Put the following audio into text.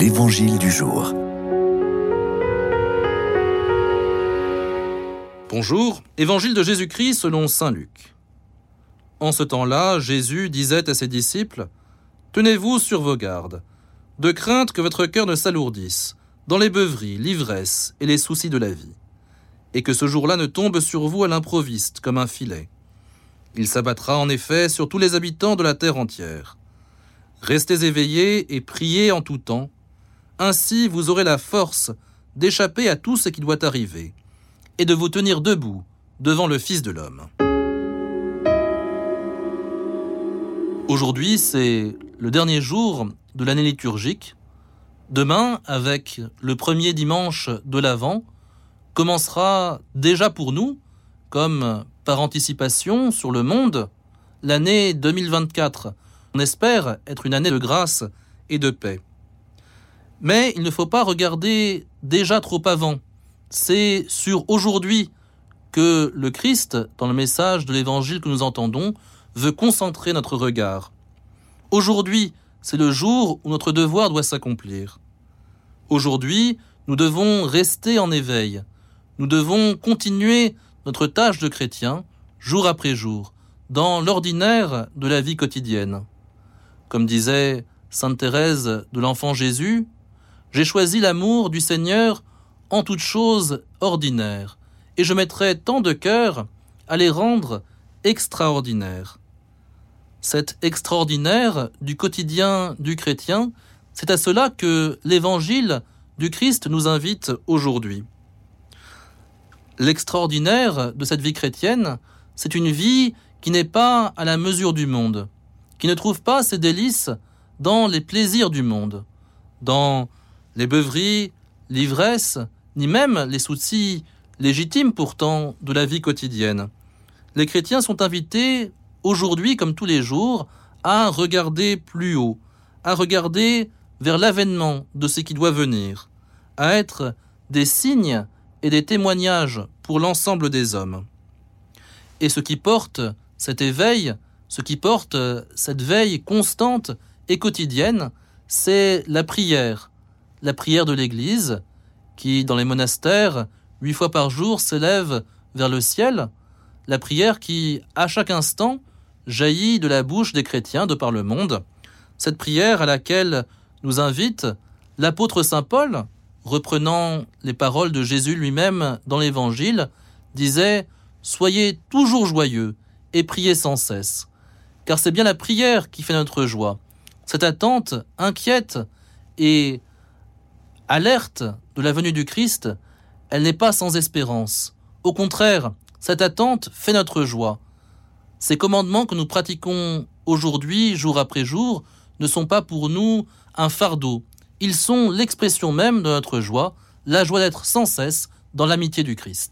L'Évangile du jour. Bonjour, Évangile de Jésus-Christ selon Saint Luc. En ce temps-là, Jésus disait à ses disciples, Tenez-vous sur vos gardes, de crainte que votre cœur ne s'alourdisse dans les beuveries, l'ivresse et les soucis de la vie, et que ce jour-là ne tombe sur vous à l'improviste comme un filet. Il s'abattra en effet sur tous les habitants de la terre entière. Restez éveillés et priez en tout temps, ainsi vous aurez la force d'échapper à tout ce qui doit arriver, et de vous tenir debout devant le Fils de l'homme. Aujourd'hui, c'est le dernier jour de l'année liturgique. Demain, avec le premier dimanche de l'Avent, commencera déjà pour nous, comme par anticipation sur le monde, l'année 2024. On espère être une année de grâce et de paix. Mais il ne faut pas regarder déjà trop avant. C'est sur aujourd'hui que le Christ, dans le message de l'Évangile que nous entendons, veut concentrer notre regard. Aujourd'hui, c'est le jour où notre devoir doit s'accomplir. Aujourd'hui, nous devons rester en éveil. Nous devons continuer notre tâche de chrétien, jour après jour, dans l'ordinaire de la vie quotidienne. Comme disait Sainte Thérèse de l'Enfant Jésus, j'ai choisi l'amour du Seigneur en toutes choses ordinaires, et je mettrai tant de cœur à les rendre extraordinaires. Cet extraordinaire du quotidien du chrétien, c'est à cela que l'évangile du Christ nous invite aujourd'hui. L'extraordinaire de cette vie chrétienne, c'est une vie qui n'est pas à la mesure du monde, qui ne trouve pas ses délices dans les plaisirs du monde, dans les beuveries, l'ivresse, ni même les soucis légitimes pourtant de la vie quotidienne. Les chrétiens sont invités, aujourd'hui comme tous les jours, à regarder plus haut, à regarder vers l'avènement de ce qui doit venir, à être des signes et des témoignages pour l'ensemble des hommes. Et ce qui porte cet éveil, ce qui porte cette veille constante et quotidienne, c'est la prière, la prière de l'Église, qui, dans les monastères, huit fois par jour, s'élève vers le ciel, la prière qui, à chaque instant, jaillit de la bouche des chrétiens de par le monde, cette prière à laquelle nous invite l'apôtre Saint Paul, reprenant les paroles de Jésus lui-même dans l'Évangile, disait Soyez toujours joyeux et priez sans cesse, car c'est bien la prière qui fait notre joie. Cette attente inquiète et alerte de la venue du Christ, elle n'est pas sans espérance. Au contraire, cette attente fait notre joie. Ces commandements que nous pratiquons aujourd'hui, jour après jour, ne sont pas pour nous un fardeau. Ils sont l'expression même de notre joie, la joie d'être sans cesse dans l'amitié du Christ.